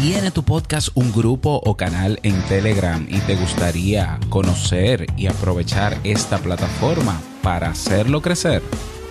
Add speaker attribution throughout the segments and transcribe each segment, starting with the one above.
Speaker 1: ¿Tiene tu podcast un grupo o canal en Telegram y te gustaría conocer y aprovechar esta plataforma para hacerlo crecer?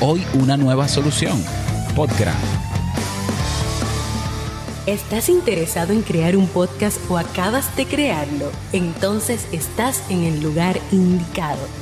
Speaker 1: Hoy una nueva solución, Podgram.
Speaker 2: ¿Estás interesado en crear un podcast o acabas de crearlo? Entonces estás en el lugar indicado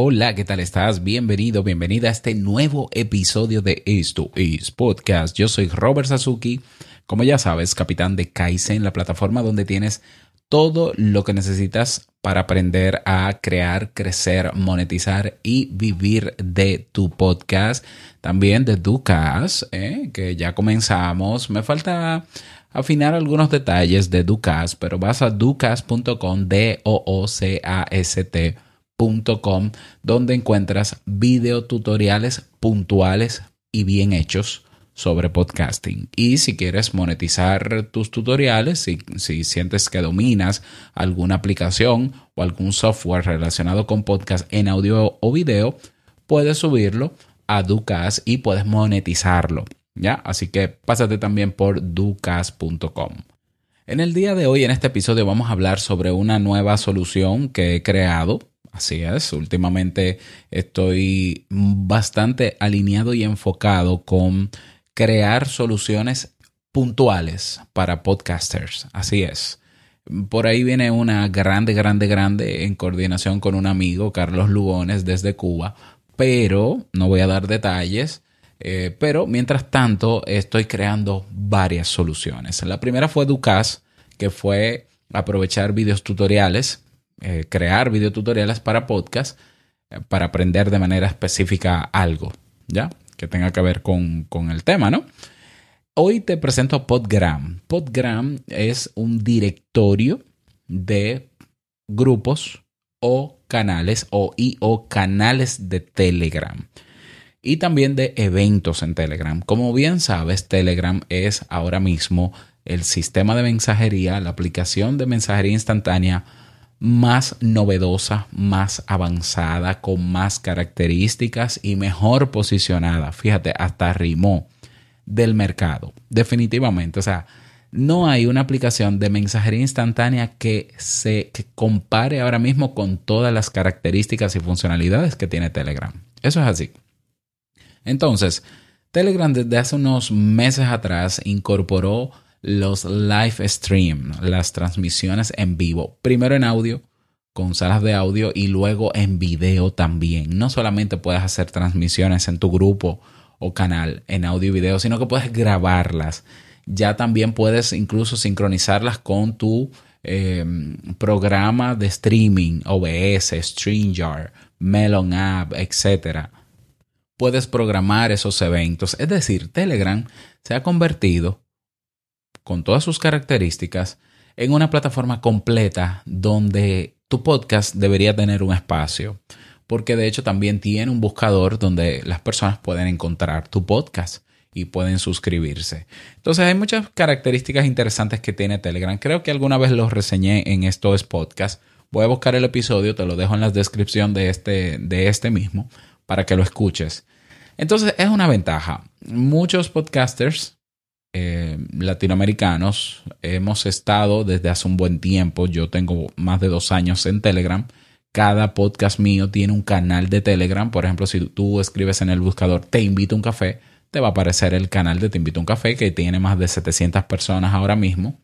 Speaker 1: Hola, ¿qué tal estás? Bienvenido, bienvenida a este nuevo episodio de Esto es Podcast. Yo soy Robert Sasuki, como ya sabes, capitán de Kaizen, la plataforma donde tienes todo lo que necesitas para aprender a crear, crecer, monetizar y vivir de tu podcast. También de Ducas, ¿eh? que ya comenzamos. Me falta afinar algunos detalles de Ducas, pero vas a ducas.com, D-O-O-C-A-S-T donde encuentras videotutoriales puntuales y bien hechos sobre podcasting. Y si quieres monetizar tus tutoriales, si, si, sientes que dominas alguna aplicación o algún software relacionado con podcast en audio o video, puedes subirlo a Ducas y puedes monetizarlo. ¿Ya? Así que pásate también por ducas.com. En el día de hoy, en este episodio, vamos a hablar sobre una nueva solución que he creado Así es, últimamente estoy bastante alineado y enfocado con crear soluciones puntuales para podcasters. Así es. Por ahí viene una grande, grande, grande en coordinación con un amigo, Carlos Lugones, desde Cuba, pero no voy a dar detalles. Eh, pero mientras tanto estoy creando varias soluciones. La primera fue Ducas, que fue aprovechar videos tutoriales eh, crear videotutoriales para podcast eh, para aprender de manera específica algo, ¿ya? Que tenga que ver con, con el tema, ¿no? Hoy te presento Podgram. Podgram es un directorio de grupos o canales o, y, o canales de Telegram y también de eventos en Telegram. Como bien sabes, Telegram es ahora mismo el sistema de mensajería, la aplicación de mensajería instantánea más novedosa, más avanzada, con más características y mejor posicionada. Fíjate, hasta rimó del mercado. Definitivamente. O sea, no hay una aplicación de mensajería instantánea que se compare ahora mismo con todas las características y funcionalidades que tiene Telegram. Eso es así. Entonces, Telegram desde hace unos meses atrás incorporó los live stream, las transmisiones en vivo. Primero en audio, con salas de audio y luego en video también. No solamente puedes hacer transmisiones en tu grupo o canal en audio y video, sino que puedes grabarlas. Ya también puedes incluso sincronizarlas con tu em, programa de streaming, OBS, StreamYard, Melon App, etc. Puedes programar esos eventos. Es decir, Telegram se ha convertido con todas sus características en una plataforma completa donde tu podcast debería tener un espacio. Porque de hecho también tiene un buscador donde las personas pueden encontrar tu podcast y pueden suscribirse. Entonces hay muchas características interesantes que tiene Telegram. Creo que alguna vez los reseñé en estos podcasts. Voy a buscar el episodio, te lo dejo en la descripción de este, de este mismo para que lo escuches. Entonces es una ventaja. Muchos podcasters eh, latinoamericanos hemos estado desde hace un buen tiempo, yo tengo más de dos años en Telegram, cada podcast mío tiene un canal de Telegram, por ejemplo, si tú escribes en el buscador Te invito a un café, te va a aparecer el canal de Te invito a un café que tiene más de 700 personas ahora mismo.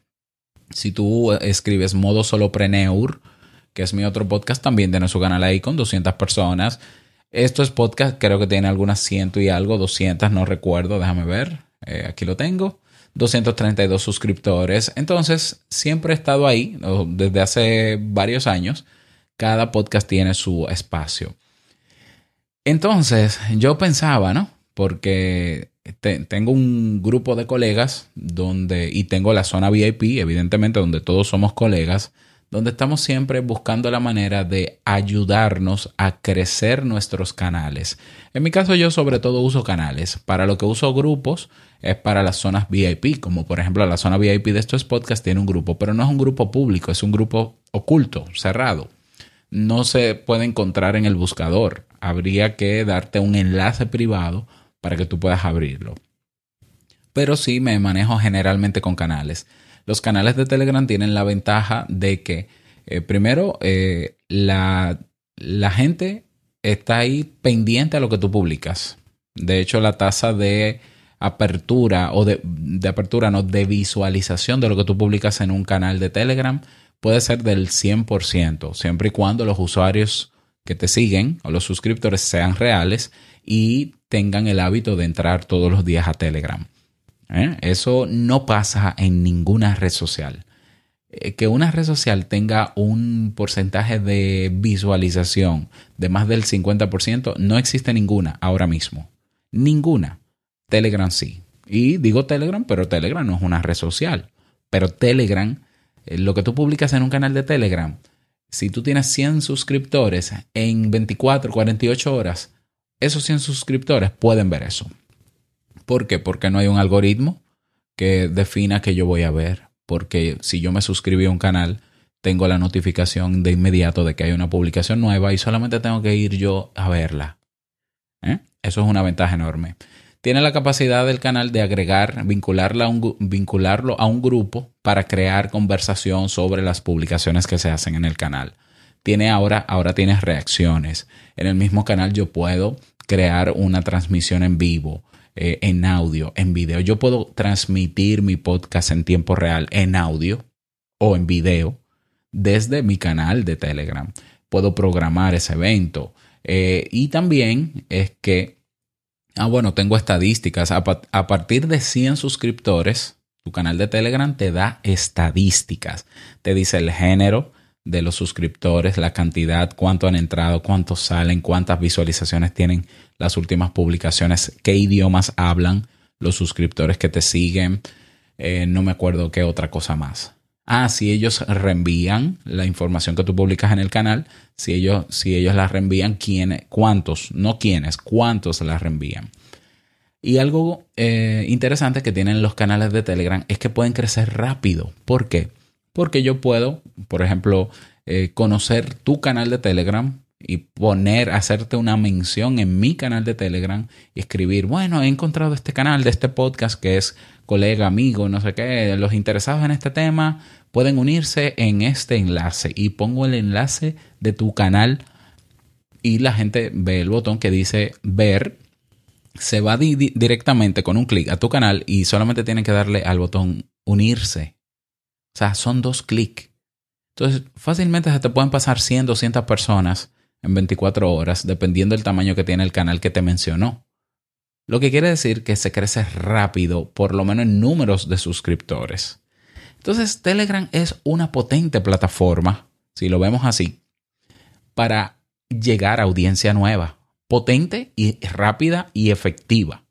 Speaker 1: Si tú escribes modo solopreneur, que es mi otro podcast, también tiene su canal ahí con 200 personas. Esto es podcast, creo que tiene algunas ciento y algo, 200, no recuerdo, déjame ver. Eh, aquí lo tengo. 232 suscriptores. Entonces, siempre he estado ahí desde hace varios años. Cada podcast tiene su espacio. Entonces, yo pensaba, ¿no? Porque tengo un grupo de colegas donde, y tengo la zona VIP, evidentemente, donde todos somos colegas, donde estamos siempre buscando la manera de ayudarnos a crecer nuestros canales. En mi caso yo sobre todo uso canales. Para lo que uso grupos es para las zonas VIP, como por ejemplo la zona VIP de estos podcasts tiene un grupo, pero no es un grupo público, es un grupo oculto, cerrado. No se puede encontrar en el buscador. Habría que darte un enlace privado para que tú puedas abrirlo. Pero sí me manejo generalmente con canales. Los canales de Telegram tienen la ventaja de que, eh, primero, eh, la, gente está ahí pendiente a lo que tú publicas. De hecho, la tasa de apertura o de, apertura, no, de visualización de lo que tú publicas en un canal de Telegram puede ser del 100%, siempre y cuando los usuarios que te siguen o los suscriptores sean reales y tengan el hábito de entrar todos los días a Telegram. ¿eh? Eso no pasa en ninguna red social. Eh, que una red social tenga un porcentaje de visualización de más del 50%, no existe ninguna ahora mismo. Ninguna. Telegram sí. Y digo Telegram, pero Telegram no es una red social. Pero Telegram, eh, lo que tú publicas en un canal de Telegram, si tú tienes 100 suscriptores en 24, 48 horas, esos 100 suscriptores pueden ver eso. ¿Por qué? Porque no hay un algoritmo que defina que yo voy a ver. Porque si yo me suscribí a un canal, tengo la notificación de inmediato de que hay una publicación nueva y solamente tengo que ir yo a verla. ¿Eh? Eso es una ventaja enorme. Tiene la capacidad del canal de agregar, vincularla vincularlo a un grupo para crear conversación sobre las publicaciones que se hacen en el canal. Tiene ahora, ahora tienes reacciones. En el mismo canal yo puedo crear una transmisión en vivo eh, en audio, en video. Yo puedo transmitir mi podcast en tiempo real en audio o en video desde mi canal de Telegram. Puedo programar ese evento. Eh, y también es que, ah, bueno, tengo estadísticas. A, partir de 100 suscriptores, tu canal de Telegram te da estadísticas. Te dice el género, de los suscriptores, la cantidad, cuánto han entrado, cuántos salen, cuántas visualizaciones tienen las últimas publicaciones, qué idiomas hablan los suscriptores que te siguen, eh, no me acuerdo qué otra cosa más. Ah, si ellos reenvían la información que tú publicas en el canal, si ellos, si ellos la reenvían, ¿quién, cuántos, no quiénes, cuántos la reenvían. Y algo eh, interesante que tienen los canales de Telegram es que pueden crecer rápido. ¿Por qué? Porque yo puedo, por ejemplo, eh, conocer tu canal de Telegram, y poner, hacerte una mención en mi canal de Telegram y escribir, bueno, he encontrado este canal de este podcast que es colega, amigo, no sé qué, los interesados en este tema pueden unirse en este enlace y pongo el enlace de tu canal y la gente ve el botón que dice ver, se va directamente con un clic a tu canal y solamente tienen que darle al botón unirse. O sea, son dos clics. Entonces, fácilmente se te pueden pasar 100, 200 personas en 24 horas, dependiendo del tamaño que tiene el canal que te mencionó. Lo que quiere decir que se crece rápido, por lo menos en números de suscriptores. Entonces, Telegram es una potente plataforma, si lo vemos así, para llegar a audiencia nueva. Potente y rápida y efectiva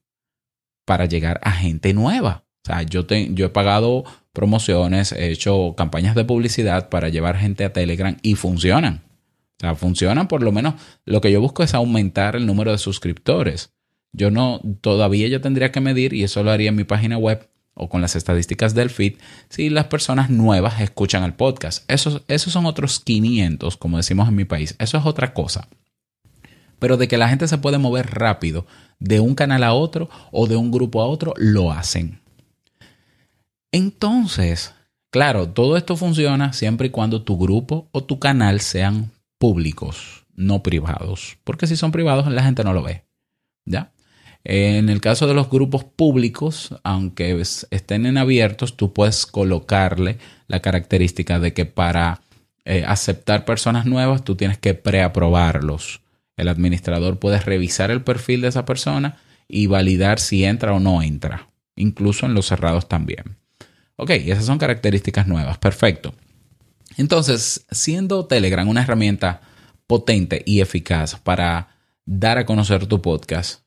Speaker 1: para llegar a gente nueva. O sea, yo, yo he pagado promociones, he hecho campañas de publicidad para llevar gente a Telegram y funcionan. Sea, funcionan por lo menos. Lo que yo busco es aumentar el número de suscriptores. Yo no, todavía yo tendría que medir, y eso lo haría en mi página web o con las estadísticas del feed, si las personas nuevas escuchan el podcast. Esos, esos son otros 500, como decimos en mi país. Eso es otra cosa. Pero de que la gente se puede mover rápido de un canal a otro o de un grupo a otro, lo hacen. Entonces, claro, todo esto funciona siempre y cuando tu grupo o tu canal sean públicos, no privados. Porque si son privados, la gente no lo ve. ¿Ya? En el caso de los grupos públicos, aunque estén en abiertos, tú puedes colocarle la característica de que para eh, aceptar personas nuevas, tú tienes que preaprobarlos. El administrador puede revisar el perfil de esa persona y validar si entra o no entra, incluso en los cerrados también. Ok, esas son características nuevas, perfecto. Entonces, siendo Telegram una herramienta potente y eficaz para dar a conocer tu podcast,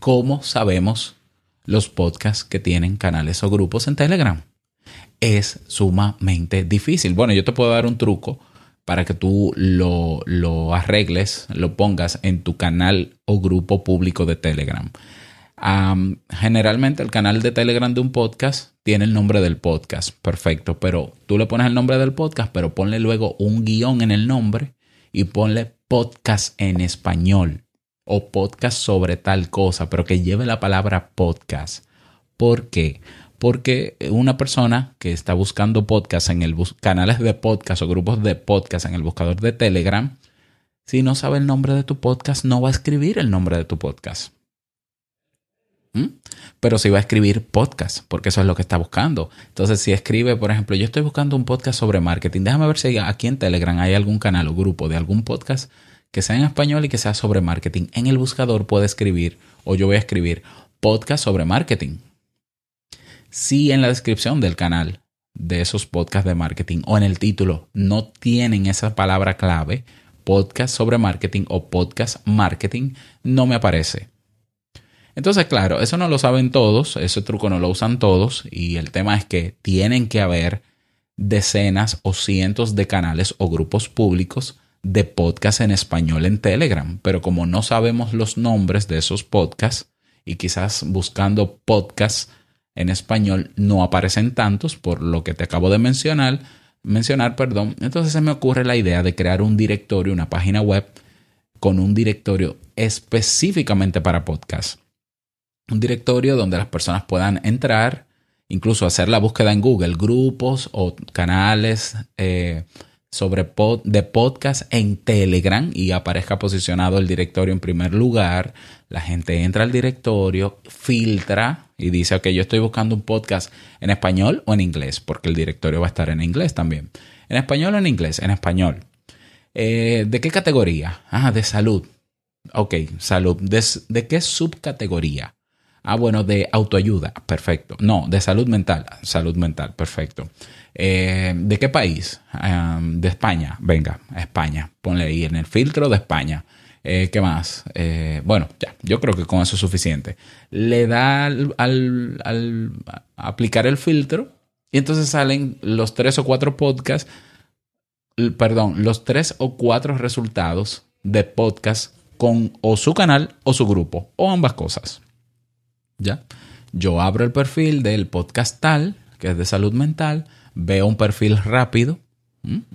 Speaker 1: ¿cómo sabemos los podcasts que tienen canales o grupos en Telegram. Es sumamente difícil. Bueno, yo te puedo dar un truco para que tú lo, lo arregles, lo pongas en tu canal o grupo público de Telegram. Generalmente el canal de Telegram de un podcast tiene el nombre del podcast, perfecto, pero tú le pones el nombre del podcast, pero ponle luego un guion en el nombre y ponle podcast en español o podcast sobre tal cosa, pero que lleve la palabra podcast. ¿Por qué? Porque una persona que está buscando podcast en el canales de podcast o grupos de podcast en el buscador de Telegram, si no sabe el nombre de tu podcast, no va a escribir el nombre de tu podcast. Pero si va a escribir podcast, porque eso es lo que está buscando. Entonces, si escribe, por ejemplo, yo estoy buscando un podcast sobre marketing, déjame ver si aquí en Telegram hay algún canal o grupo de algún podcast que sea en español y que sea sobre marketing. En el buscador puede escribir, o yo voy a escribir, podcast sobre marketing. Si en la descripción del canal de esos podcasts de marketing o en el título no tienen esa palabra clave, podcast sobre marketing o podcast marketing, no me aparece. Entonces, claro, eso no lo saben todos, ese truco no lo usan todos y el tema es que tienen que haber decenas o cientos de canales o grupos públicos de podcast en español en Telegram, pero como no sabemos los nombres de esos podcasts y quizás buscando podcasts en español no aparecen tantos por lo que te acabo de mencionar, mencionar, perdón, entonces se me ocurre la idea de crear un directorio, una página web con un directorio específicamente para podcasts. Un directorio donde las personas puedan entrar, incluso hacer la búsqueda en Google, grupos o canales, eh, sobre de podcast en Telegram y aparezca posicionado el directorio en primer lugar. La gente entra al directorio, filtra y dice, ok, yo estoy buscando un podcast en español o en inglés, porque el directorio va a estar en inglés también. ¿En español o en inglés? En español. Eh, ¿De qué categoría? Ah, de salud. Ok, salud. ¿De qué subcategoría? Ah, bueno, de autoayuda. Perfecto. No, de salud mental. Salud mental. Perfecto. Eh, ¿De qué país? de España. Venga, España. Ponle ahí en el filtro de España. Eh, ¿Qué más? Eh, bueno, ya, yo creo que con eso es suficiente. Le da al, aplicar el filtro y entonces salen los tres o cuatro podcasts, perdón, los tres o cuatro resultados de podcast con o su canal o su grupo o ambas cosas. ¿Ya? Yo abro el perfil del podcast tal, que es de salud mental, veo un perfil rápido,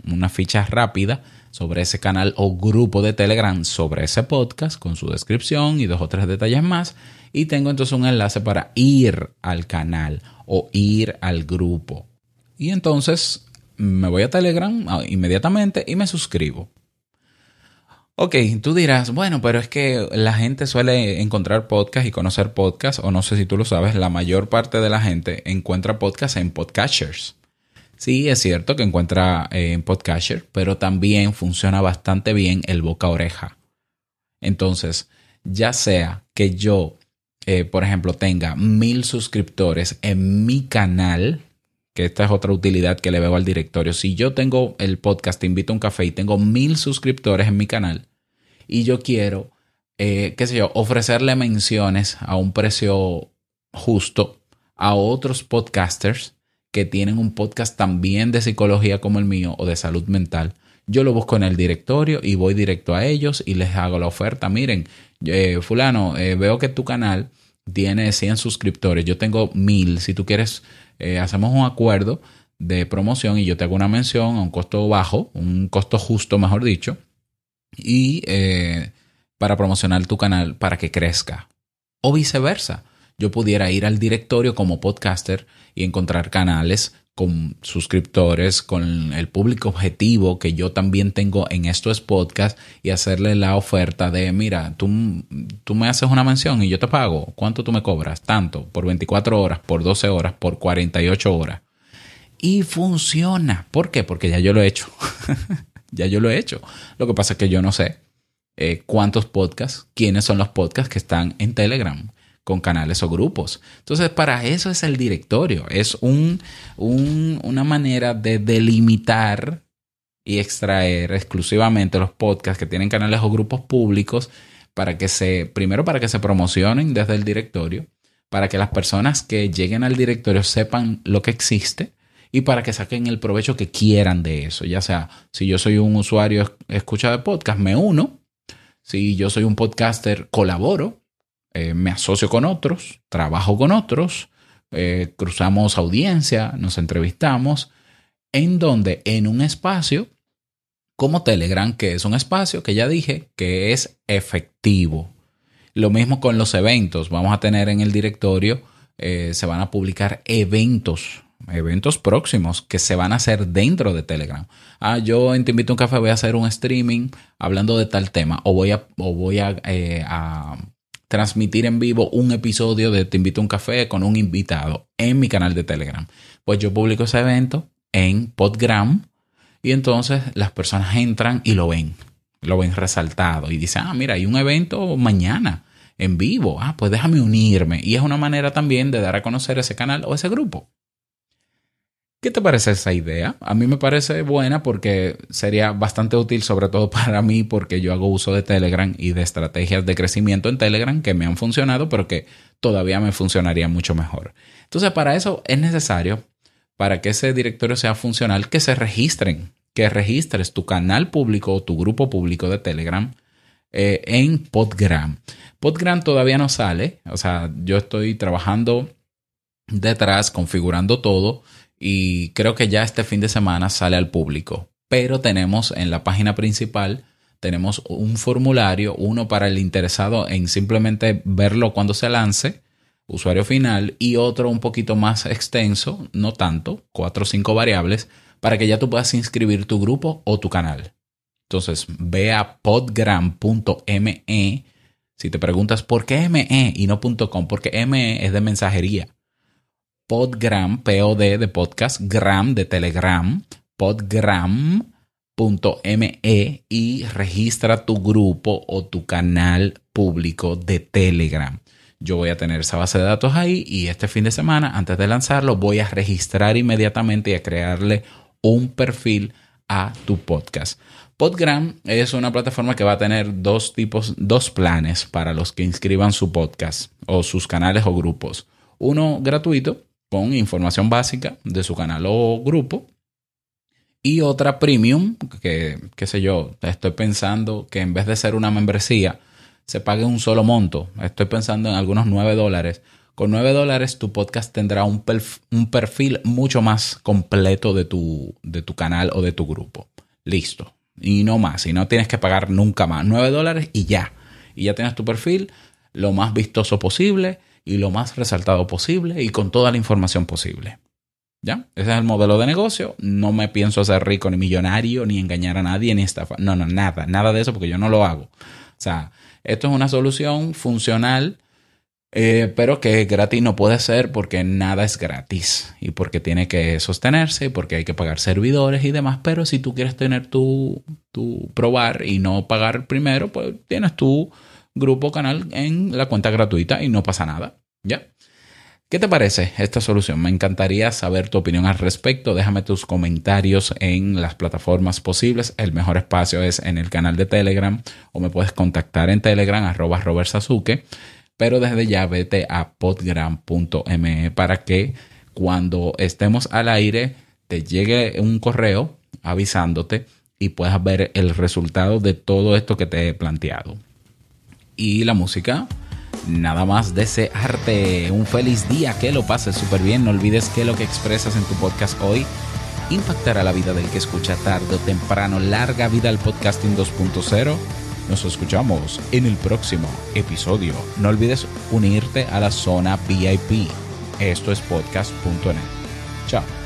Speaker 1: una ficha rápida sobre ese canal o grupo de Telegram sobre ese podcast con su descripción y dos o tres detalles más. Y tengo entonces un enlace para ir al canal o ir al grupo. Y entonces me voy a Telegram ah, inmediatamente y me suscribo. Ok, tú dirás, bueno, pero es que la gente suele encontrar podcast y conocer podcast, o no sé si tú lo sabes, la mayor parte de la gente encuentra podcast en podcasters. Sí, es cierto que encuentra eh, en Podcatcher, pero también funciona bastante bien el boca a oreja. Entonces, ya sea que yo, eh, por ejemplo, tenga mil suscriptores en mi canal, que esta es otra utilidad que le veo al directorio. Si yo tengo el podcast Te invito a un café y tengo mil suscriptores en mi canal y yo quiero, eh, qué sé yo, ofrecerle menciones a un precio justo a otros podcasters que tienen un podcast también de psicología como el mío o de salud mental, yo lo busco en el directorio y voy directo a ellos y les hago la oferta. Miren, eh, fulano, eh, veo que tu canal tiene 100 suscriptores, yo tengo 1000. Si tú quieres, eh, hacemos un acuerdo de promoción y yo te hago una mención a un costo bajo, un costo justo, mejor dicho, y para promocionar tu canal para que crezca. O viceversa yo pudiera ir al directorio como podcaster y encontrar canales con suscriptores, con el público objetivo que yo también tengo en estos podcasts y hacerle la oferta de, mira, tú, tú me haces una mención y yo te pago. ¿Cuánto tú me cobras? Tanto, por 24 horas, por 12 horas, por 48 horas. Y funciona. ¿Por qué? Porque ya yo lo he hecho. ya yo lo he hecho. Lo que pasa es que yo no sé eh, cuántos podcasts, quiénes son los podcasts que están en Telegram con canales o grupos. Entonces, para eso es el directorio. Es un, una manera de delimitar y extraer exclusivamente los podcasts que tienen canales o grupos públicos para que se, primero para que se promocionen desde el directorio, para que las personas que lleguen al directorio sepan lo que existe y para que saquen el provecho que quieran de eso. Ya sea, si yo soy un usuario escucha de podcast, me uno. Si yo soy un podcaster, colaboro, eh, me asocio con otros, trabajo con otros, eh, cruzamos audiencia, nos entrevistamos, en donde en un espacio como Telegram, que es un espacio que ya dije que es efectivo. Lo mismo con los eventos. Vamos a tener en el directorio, eh, se van a publicar eventos eventos próximos que se van a hacer dentro de Telegram. Ah, yo en Te Invito a un Café voy a hacer un streaming hablando de tal tema o voy a, o voy eh, a transmitir en vivo un episodio de Te Invito a un Café con un invitado en mi canal de Telegram. Pues yo publico ese evento en Podgram y entonces las personas entran y lo ven, lo ven resaltado y dicen, ah, mira, hay un evento mañana en vivo, ah, pues déjame unirme. Y es una manera también de dar a conocer ese canal o ese grupo. ¿Qué te parece esa idea? A mí me parece buena porque sería bastante útil, sobre todo para mí, porque yo hago uso de Telegram y de estrategias de crecimiento en Telegram que me han funcionado, pero que todavía me funcionaría mucho mejor. Entonces, para eso es necesario, para que ese directorio sea funcional, que se registren, que registres tu canal público o tu grupo público de Telegram eh, en Podgram. Podgram todavía no sale, o sea, yo estoy trabajando detrás, configurando todo y creo que ya este fin de semana sale al público. Pero tenemos en la página principal, tenemos un formulario, uno para el interesado en simplemente verlo cuando se lance, usuario final, y otro un poquito más extenso, no tanto, cuatro o cinco variables, para que ya tú puedas inscribir tu grupo o tu canal. Entonces, ve a podgram.me. Si te preguntas por qué ME y no .com, porque ME es de mensajería. Podgram, POD de podcast, gram de Telegram, podgram.me y registra tu grupo o tu canal público de Telegram. Yo voy a tener esa base de datos ahí y este fin de semana, antes de lanzarlo, voy a registrar inmediatamente y a crearle un perfil a tu podcast. Podgram es una plataforma que va a tener dos tipos, dos planes para los que inscriban su podcast o sus canales o grupos. Uno gratuito con información básica de su canal o grupo. Y otra premium, que qué sé yo, estoy pensando que en vez de ser una membresía, se pague un solo monto. Estoy pensando en algunos 9 dólares. Con 9 dólares tu podcast tendrá un, un perfil mucho más completo de tu, de tu canal o de tu grupo. Listo. Y no más. Y no tienes que pagar nunca más. 9 dólares y ya. Y ya tienes tu perfil lo más vistoso posible y lo más resaltado posible y con toda la información posible. ¿Ya? Ese es el modelo de negocio. No me pienso hacer rico ni millonario, ni engañar a nadie, ni estafar. No, no, nada, nada de eso porque yo no lo hago. O sea, esto es una solución funcional, eh, pero que gratis no puede ser porque nada es gratis y porque tiene que sostenerse y porque hay que pagar servidores y demás. Pero si tú quieres tener tu, tu probar y no pagar primero, pues tienes tu grupo canal en la cuenta gratuita y no pasa nada. ¿Ya? ¿Qué te parece esta solución? Me encantaría saber tu opinión al respecto. Déjame tus comentarios en las plataformas posibles. El mejor espacio es en el canal de Telegram o me puedes contactar en Telegram arroba Robert. Pero desde ya vete a podgram.me para que cuando estemos al aire te llegue un correo avisándote y puedas ver el resultado de todo esto que te he planteado y la música. Nada más desearte un feliz día, que lo pases súper bien. No olvides que lo que expresas en tu podcast hoy impactará la vida del que escucha tarde o temprano. Larga vida al podcasting 2.0. Nos escuchamos en el próximo episodio. No olvides unirte a la zona VIP. Esto es podcast.net. Chao.